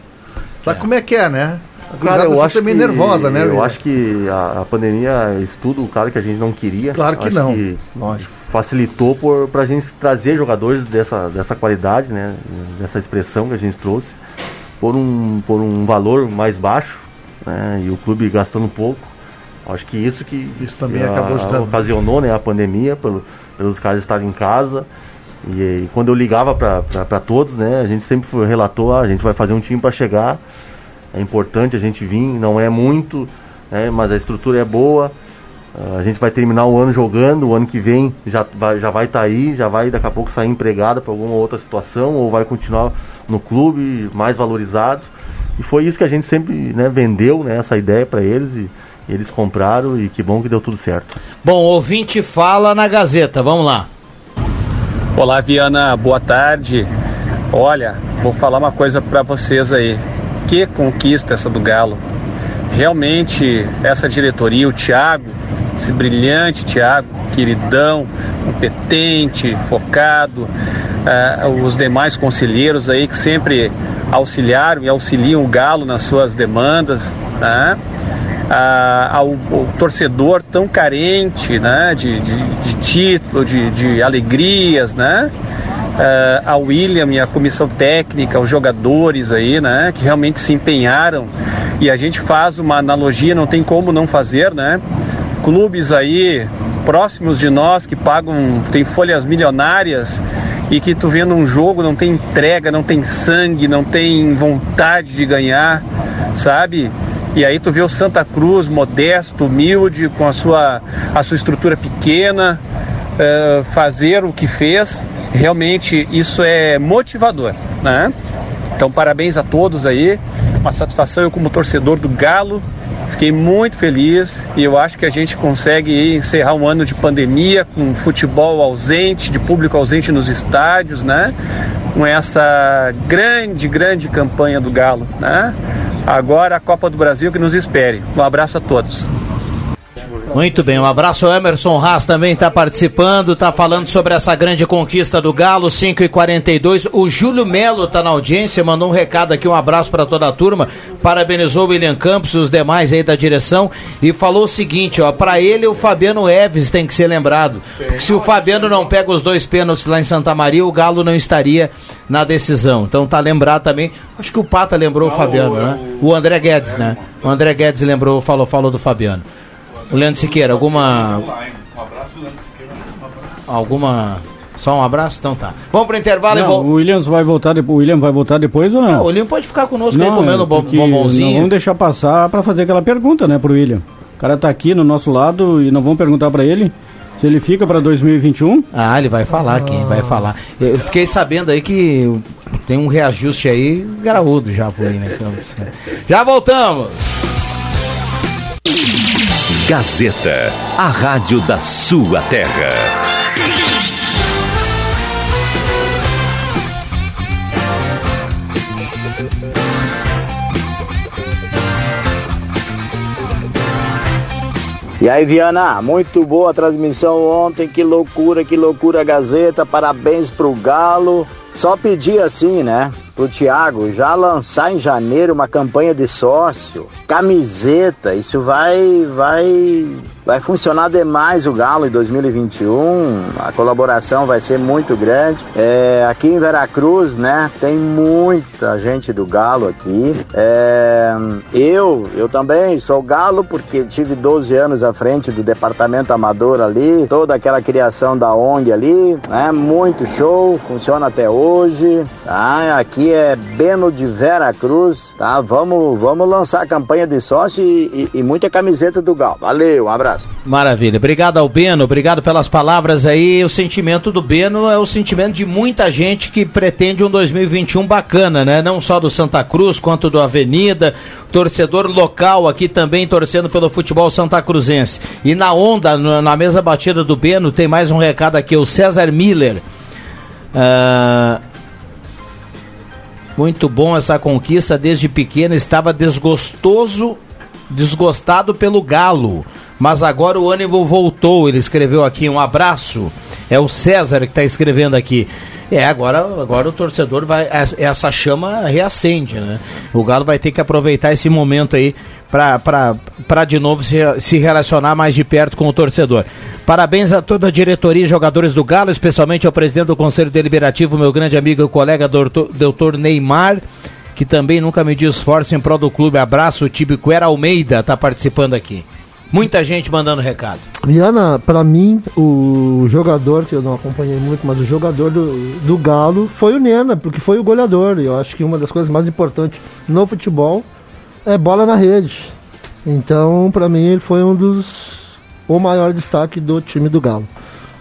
Sabe como é que é, né? A Cara, eu acho sente meio que, nervosa, né? Eu William? acho que a, a pandemia estuda o cara que a gente não queria. Claro que Acho não, lógico. Facilitou por, pra gente trazer jogadores dessa, dessa qualidade, né? Dessa expressão que a gente trouxe, por um, por um valor mais baixo, né? E o clube gastando pouco. Acho que isso que Isso também que acabou ocasionou né, a pandemia, pelo, pelos caras estarem em casa. E, e quando eu ligava para todos, né, a gente sempre relatou, ah, a gente vai fazer um time para chegar. É importante a gente vir, não é muito, né, mas a estrutura é boa. Ah, A gente vai terminar o ano jogando, o ano que vem já vai já vai estar aí, já vai daqui a pouco sair empregado para alguma outra situação ou vai continuar no clube mais valorizado. E foi isso que a gente sempre né, vendeu, né, essa ideia para eles e eles compraram e que bom que deu tudo certo. Bom, ouvinte fala na Gazeta, vamos lá. Olá, Viana, boa tarde. Olha, vou falar uma coisa para vocês aí. Que conquista essa do Galo. Realmente, essa diretoria, o Thiago, esse brilhante Thiago, queridão, competente, focado, ah, os demais conselheiros aí que sempre auxiliaram e auxiliam o Galo nas suas demandas, né? Ah, ao, ao torcedor tão carente né, de, de, de título, de, de alegrias, né? Ah, ao William e à comissão técnica, aos jogadores aí, né? Que realmente se empenharam. E a gente faz uma analogia, não tem como não fazer, né? Clubes aí próximos de nós que pagam, tem folhas milionárias e que tu vendo um jogo não tem entrega, não tem sangue, não tem vontade de ganhar, sabe? E aí tu vê o Santa Cruz modesto, humilde, com a sua, a sua estrutura pequena, eh, fazer o que fez, realmente isso é motivador, né? Então parabéns a todos aí, uma satisfação eu como torcedor do Galo, fiquei muito feliz e eu acho que a gente consegue encerrar um ano de pandemia com futebol ausente, de público ausente nos estádios, né? Com essa grande, grande campanha do Galo, né? Agora a Copa do Brasil que nos espere. Um abraço a todos. Muito bem, um abraço. O Emerson Haas também está participando, está falando sobre essa grande conquista do Galo, 5 e 42 O Júlio Melo está na audiência, mandou um recado aqui, um abraço para toda a turma. Parabenizou o William Campos e os demais aí da direção e falou o seguinte: ó, para ele o Fabiano Eves tem que ser lembrado. Porque se o Fabiano não pega os dois pênaltis lá em Santa Maria, o Galo não estaria na decisão. Então tá lembrado também. Acho que o Pata lembrou o Fabiano, né? O André Guedes, né? O André Guedes lembrou, falou, falou do Fabiano. O Leandro Siqueira, alguma. Alguma. Só um abraço? Então tá. Vamos pro intervalo Não, e vou. o Williams vai voltar depois. O William vai voltar depois ou não? o William pode ficar conosco aí Não, comendo é bombonzinho. Não vamos deixar passar para fazer aquela pergunta, né, pro William. O cara tá aqui no nosso lado e não vamos perguntar para ele se ele fica para 2021. Ah, ele vai falar aqui, vai falar. Eu fiquei sabendo aí que tem um reajuste aí graúdo já pro William Campos. Já voltamos! Gazeta, a rádio da sua terra. E aí, Viana, muito boa a transmissão ontem, que loucura, que loucura, Gazeta, parabéns pro Galo. Só pedir assim, né? Pro Thiago já lançar em janeiro uma campanha de sócio, camiseta, isso vai vai vai funcionar demais o Galo em 2021. A colaboração vai ser muito grande. É, aqui em Veracruz, né, tem muita gente do Galo aqui. É, eu, eu também sou Galo porque tive 12 anos à frente do departamento amador ali, toda aquela criação da ONG ali, né, muito show, funciona até hoje. Tá? Aqui é Beno de Vera Cruz, tá? Vamos, vamos lançar a campanha de sócio e, e, e muita camiseta do Gal. Valeu, um abraço. Maravilha. Obrigado ao Beno, obrigado pelas palavras aí. O sentimento do Beno é o sentimento de muita gente que pretende um 2021 bacana, né? Não só do Santa Cruz, quanto do Avenida, torcedor local aqui também torcendo pelo futebol santa cruzense. E na onda, na mesa batida do Beno, tem mais um recado aqui, o César Miller. Uh, muito bom essa conquista desde pequeno, estava desgostoso, desgostado pelo Galo, mas agora o ânimo voltou. Ele escreveu aqui um abraço. É o César que está escrevendo aqui. É, agora, agora o torcedor vai. Essa chama reacende, né? O Galo vai ter que aproveitar esse momento aí para de novo se, se relacionar mais de perto com o torcedor. Parabéns a toda a diretoria e jogadores do Galo, especialmente ao presidente do Conselho Deliberativo, meu grande amigo e colega doutor, doutor Neymar, que também nunca mediu esforço em prol do clube. Abraço, o Tibiquera Almeida está participando aqui. Muita gente mandando recado. Viana, para mim, o jogador, que eu não acompanhei muito, mas o jogador do, do Galo foi o Nena, porque foi o goleador. E eu acho que uma das coisas mais importantes no futebol é bola na rede. Então, para mim, ele foi um dos. o maior destaque do time do Galo.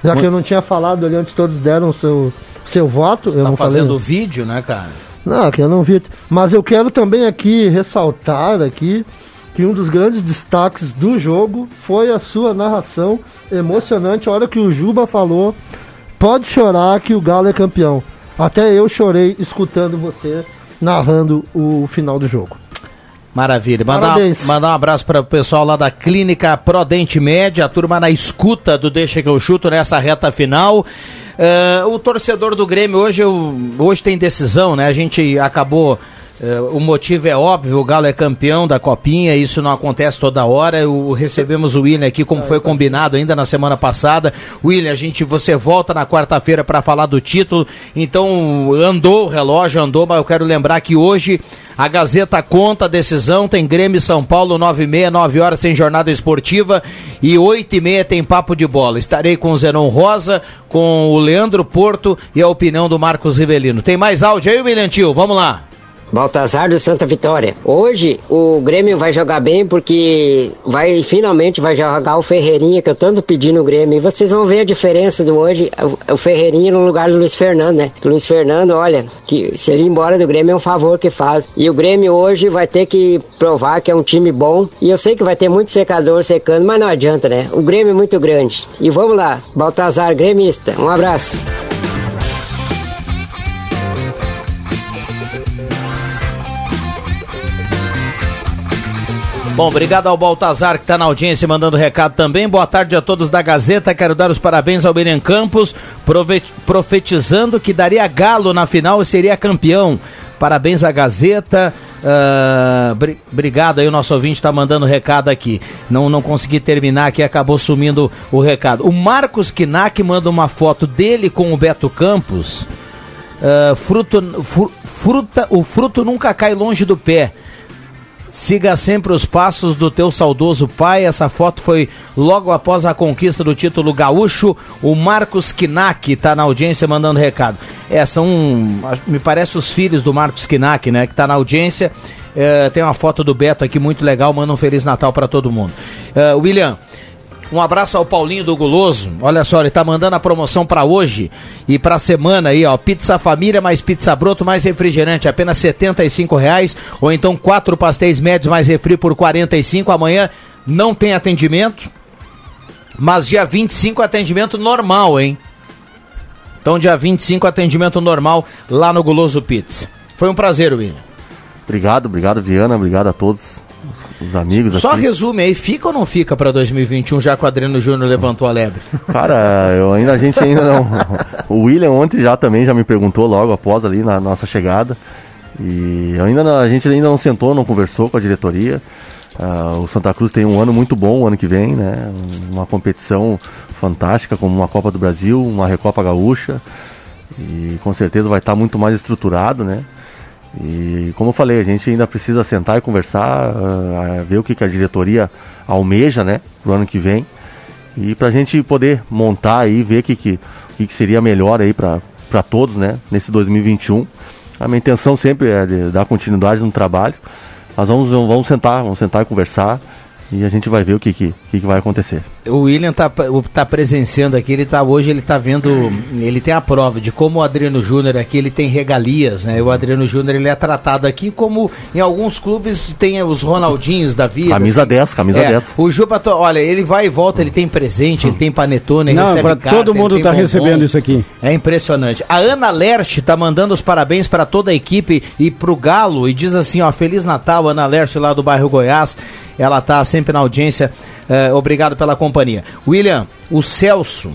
Já que eu não tinha falado ali antes, todos deram o seu, seu voto. Você eu tá não fazendo falei. vídeo, né, cara? Não, que eu não vi. Mas eu quero também aqui ressaltar aqui que um dos grandes destaques do jogo foi a sua narração emocionante. A hora que o Juba falou, pode chorar que o Galo é campeão. Até eu chorei escutando você narrando o final do jogo. Maravilha. Mandar, mandar um abraço para o pessoal lá da Clínica Prodente Média, a turma na escuta do Deixa que eu chuto nessa reta final. Uh, o torcedor do Grêmio hoje, eu, hoje tem decisão, né? A gente acabou o motivo é óbvio, o Galo é campeão da Copinha, isso não acontece toda hora. O, recebemos o William aqui, como foi combinado ainda na semana passada. William, a gente, você volta na quarta-feira para falar do título. Então, andou o relógio, andou, mas eu quero lembrar que hoje a Gazeta conta a decisão, tem Grêmio São Paulo, 9 e meia, 9 horas tem jornada esportiva e 8 e meia tem papo de bola. Estarei com o Zenon Rosa, com o Leandro Porto e a opinião do Marcos Rivelino. Tem mais áudio aí, William Tio? Vamos lá. Baltazar do Santa Vitória. Hoje o Grêmio vai jogar bem porque vai finalmente vai jogar o Ferreirinha que eu tanto pedi no Grêmio. E vocês vão ver a diferença do hoje, o Ferreirinha no lugar do Luiz Fernando, né? O Luiz Fernando, olha, que se ele ir embora do Grêmio é um favor que faz. E o Grêmio hoje vai ter que provar que é um time bom. E eu sei que vai ter muito secador secando, mas não adianta, né? O Grêmio é muito grande. E vamos lá, Baltazar gremista. Um abraço. Bom, obrigado ao Baltazar que está na audiência mandando recado também. Boa tarde a todos da Gazeta. Quero dar os parabéns ao Benian Campos, profetizando que daria galo na final e seria campeão. Parabéns à Gazeta. Uh, obrigado aí, o nosso ouvinte está mandando recado aqui. Não, não consegui terminar aqui, acabou sumindo o recado. O Marcos Kinak manda uma foto dele com o Beto Campos. Uh, fruto, fruta, o fruto nunca cai longe do pé. Siga sempre os passos do teu saudoso pai. Essa foto foi logo após a conquista do título gaúcho. O Marcos Kinak está na audiência mandando recado. É, são, me parece, os filhos do Marcos Kinak, né? Que está na audiência. É, tem uma foto do Beto aqui muito legal. Manda um Feliz Natal para todo mundo. É, William. Um abraço ao Paulinho do Guloso. Olha só, ele tá mandando a promoção para hoje e para semana aí, ó. Pizza família mais pizza broto mais refrigerante, apenas R$ reais ou então quatro pastéis médios mais refri por 45. Amanhã não tem atendimento, mas dia 25 atendimento normal, hein? Então dia 25 atendimento normal lá no Guloso Pizza. Foi um prazer, William. Obrigado, obrigado Viana, obrigado a todos os amigos Só aqui. resume aí, fica ou não fica pra 2021, já que o Adriano Júnior levantou a lebre? Cara, eu ainda, a gente ainda não. O William ontem já também já me perguntou logo após ali na nossa chegada. E ainda não- a gente ainda não sentou, não conversou com a diretoria. Ah, o Santa Cruz tem um ano muito bom o ano que vem, né? Uma competição fantástica, como uma Copa do Brasil, uma Recopa Gaúcha. E com certeza vai estar muito mais estruturado, né? E como eu falei, a gente ainda precisa sentar e conversar, ah, ver o que, que a diretoria almeja, né, pro ano que vem. E pra gente poder montar aí, ver o que, que, que, que seria melhor aí pra todos, né, nesse 2021. A minha intenção sempre é dar continuidade no trabalho. Nós vamos, vamos sentar, vamos sentar e conversar e a gente vai ver o que, que, que vai acontecer. O William tá, tá presenciando aqui, ele tá hoje, ele tá vendo, ele tem a prova de como o Adriano Júnior aqui, ele tem regalias, né? O Adriano Júnior, ele é tratado aqui como em alguns clubes tem os Ronaldinhos da vida. Camisa assim. 10, camisa É, 10. O Juba, olha, ele vai e volta, ele tem presente, ele tem panetone, Não, recebe carta, todo mundo tá bombom. recebendo isso aqui. É impressionante. A Ana Lerche tá mandando os parabéns para toda a equipe e pro Galo e diz assim, ó, Feliz Natal, Ana Lerche lá do bairro Goiás. Ela tá sempre na audiência. Eh, obrigado pela companhia. William, o Celso,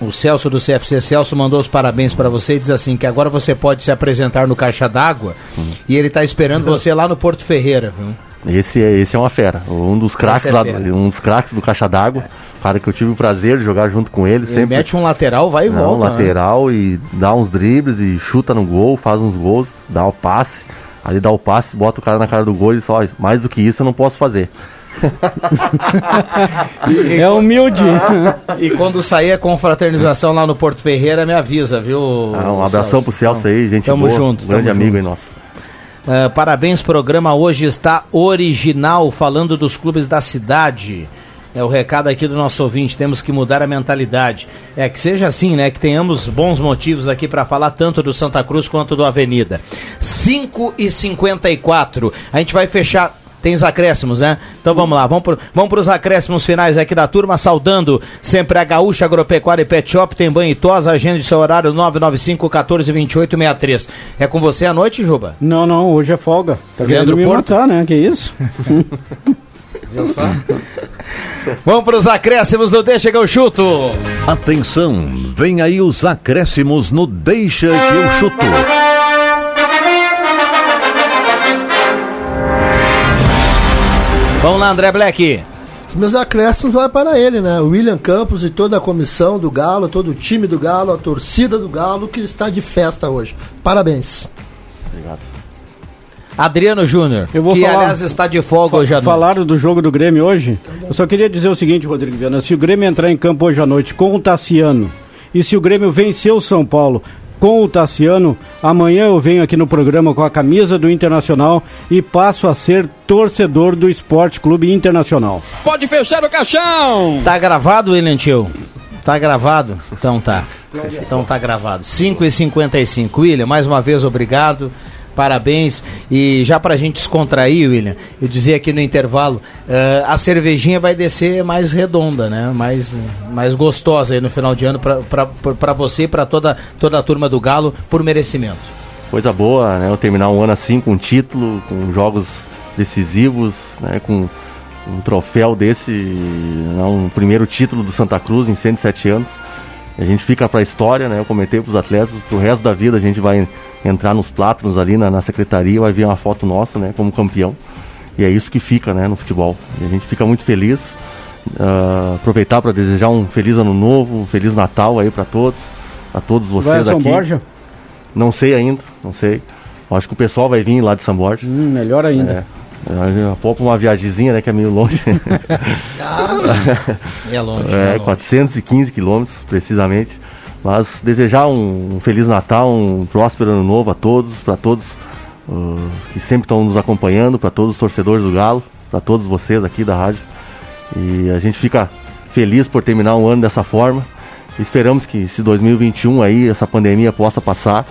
o Celso do CFC Celso mandou os parabéns para você e diz assim que agora você pode se apresentar no Caixa d'Água e ele tá esperando você lá no Porto Ferreira, viu? Esse é, esse é uma fera, um dos craques é lá, um dos craques do Caixa d'Água, cara que eu tive o prazer de jogar junto com ele, Ele sempre mete um lateral, vai e Não, volta. né? lateral e dá uns dribles e chuta no gol, faz uns gols, dá o passe, ali dá o passe, bota o cara na cara do gol e só, mais do que isso eu não posso fazer. É humilde. E quando sair a confraternização lá no Porto Ferreira, me avisa, viu? Ah, um abração pro Celso aí, gente Tamo boa, junto, grande tamo amigo junto. aí nosso. Ah, parabéns, programa hoje está original, falando dos clubes da cidade. É o recado aqui do nosso ouvinte, temos que mudar a mentalidade. É que seja assim, né? Que tenhamos bons motivos aqui para falar tanto do Santa Cruz quanto do Avenida. 5 e 54 A gente vai fechar. Tem os acréscimos, né? Então vamos lá, vamos, pro, vamos para os acréscimos finais aqui da turma, saudando sempre a Gaúcha Agropecuária e Pet Shop, tem banho e tosa, agenda de seu horário 995 14 28 63. É com você à noite, Juba? Não, não, hoje é folga. Tá Leandro me Porto? matar, né? Que isso? Vamos para os acréscimos do Deixa que eu chuto. Atenção, vem aí os acréscimos no Deixa que eu chuto. Vamos lá, André Black. Os meus acréscimos vai para ele, né? O William Campos e toda a comissão do Galo, todo o time do Galo, a torcida do Galo que está de festa hoje. Parabéns. Obrigado. Adriano Júnior, Eu vou que falar- aliás está de folga hoje à noite. Falaram do jogo do Grêmio hoje. Eu só queria dizer o seguinte, Rodrigo Viana. Se o Grêmio entrar em campo hoje à noite com o Tassiano e se o Grêmio vencer o São Paulo com o Tassiano, amanhã eu venho aqui no programa com a camisa do Internacional e passo a ser torcedor do Esporte Clube Internacional. Pode fechar o caixão! Tá gravado, William Tio? Tá gravado? Então tá. Então tá gravado. 5 e 55 William, mais uma vez, obrigado. Parabéns. E já pra gente descontrair, William, eu dizia aqui no intervalo, eh, a cervejinha vai descer mais redonda, né? Mais, mais gostosa aí no final de ano pra você e pra toda, toda a turma do Galo, por merecimento. Coisa boa, né? Eu terminar um ano assim com um título, com jogos decisivos, né? Com um troféu desse, né? um primeiro título do Santa Cruz em 107 anos. A gente fica para a história, né? Eu comentei para os atletas, pro resto da vida a gente vai entrar nos plátanos ali na, na secretaria, vai ver uma foto nossa, né? Como campeão. E é isso que fica, né? No futebol. E a gente fica muito feliz. Ah, aproveitar para desejar um feliz ano novo, um feliz Natal aí para todos, a todos vocês Vai a São aqui. Borja? Não sei ainda, não sei. Acho que o pessoal vai vir lá de São Borja. Hum, melhor ainda. É. Pouco uma viagemzinha, né? Que é meio longe. É longe. É, é longe. 415 quilômetros, precisamente. Mas desejar um, Feliz Natal, um próspero ano novo a todos, para todos uh, que sempre estão nos acompanhando, para todos os torcedores do Galo, para todos vocês aqui da rádio. E a gente fica feliz por terminar um ano dessa forma. Esperamos que esse 2021 aí, essa pandemia possa passar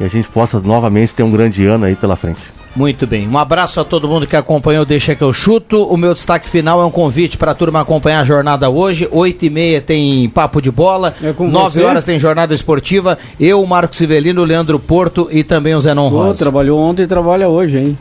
e a gente possa novamente ter um grande ano aí pela frente. Muito bem. Um abraço a todo mundo que acompanhou Deixa que eu chuto. O meu destaque final é um convite para a turma acompanhar a jornada hoje. 8 e meia tem Papo de Bola. É com 9 você? horas tem jornada esportiva. Eu, o Marcos Civelino, o Leandro Porto e também o Zenon Rosa. trabalhou ontem e trabalha hoje, hein?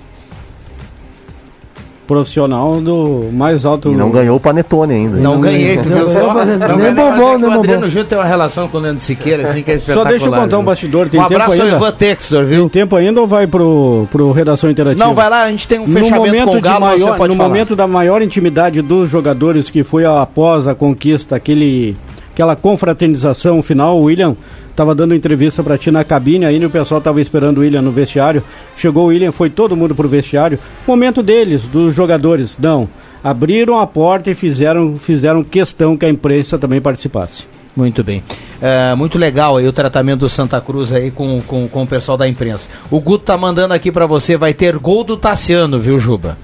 Profissional do mais alto. E não ganhou o Panetone ainda. Não, Não ganhei, tu viu só? Não nem bombom, é que nem O Adriano bombom. Júnior tem uma relação com o Leandro Siqueira, assim, que é Só espetacular. deixa eu contar um bastidor. Tem um tempo abraço ao ainda? Ivan Textor, viu? Tem tempo ainda ou vai pro, pro Redação Interativa? Não, vai lá, a gente tem um no fechamento momento com o de Galo, você maior, pode No falar. momento da maior intimidade dos jogadores, que foi após a conquista, aquele, aquela confraternização final, o William estava dando entrevista para ti na cabine, aí o pessoal estava esperando o William no vestiário. Chegou o William, foi todo mundo pro vestiário. Momento deles, dos jogadores, não. Abriram a porta e fizeram, fizeram questão que a imprensa também participasse. Muito bem. É, muito legal aí o tratamento do Santa Cruz aí com, com, com o pessoal da imprensa. O Guto tá mandando aqui pra você, vai ter gol do Tassiano, viu, Juba?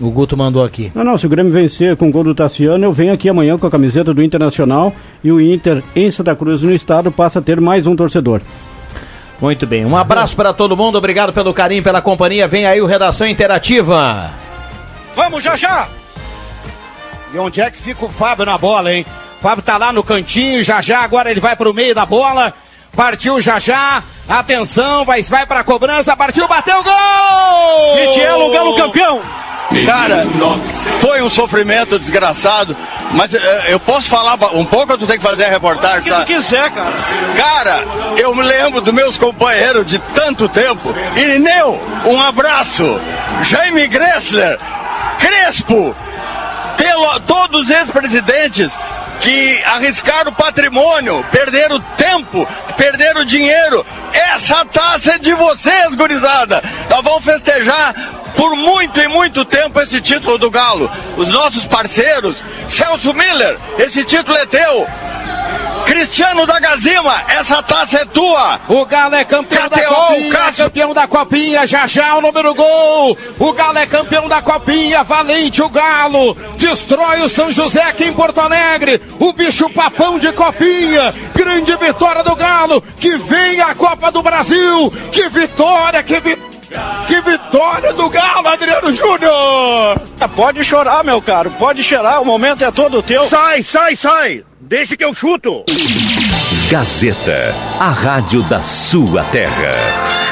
O Guto mandou aqui. Não, não, se o Grêmio vencer com o gol do Tassiano, eu venho aqui amanhã com a camiseta do Internacional e o Inter em Santa Cruz no estado passa a ter mais um torcedor. Muito bem. Um abraço para todo mundo, obrigado pelo carinho, pela companhia. Vem aí o Redação Interativa. Vamos, já já! E onde é que fica o Fábio na bola, hein? O Fábio tá lá no cantinho, já já, agora ele vai pro meio da bola. Partiu já já. Atenção, vai, vai pra cobrança, partiu, bateu gol! Vitielo, Galo campeão! Cara, foi um sofrimento desgraçado, mas eh, eu posso falar um pouco ou tu tem que fazer a reportagem? O que tá? tu quiser, cara. Cara, eu me lembro dos meus companheiros de tanto tempo. Irineu, um abraço. Jaime Gressler, Crespo, pelo, todos os ex-presidentes que arriscaram o patrimônio, perderam tempo, perderam dinheiro. Essa taça é de vocês, gurizada. Nós vamos festejar por muito e muito tempo esse título do Galo. Os nossos parceiros, Celso Miller, esse título é teu. Cristiano da Gazima, essa taça é tua. O Galo é campeão da Copinha, Cássio. campeão da Copinha, já já o número gol. O Galo é campeão da Copinha, valente o Galo. Destrói o São José aqui em Porto Alegre. O bicho papão de Copinha. Grande vitória do Galo, que vem a Copa do Brasil. Que vitória, que vitória. Que vitória do Galo, Adriano Júnior! Pode chorar, meu caro, pode chorar, o momento é todo teu. Sai, sai, sai! Deixa que eu chuto! Gazeta, a rádio da sua terra.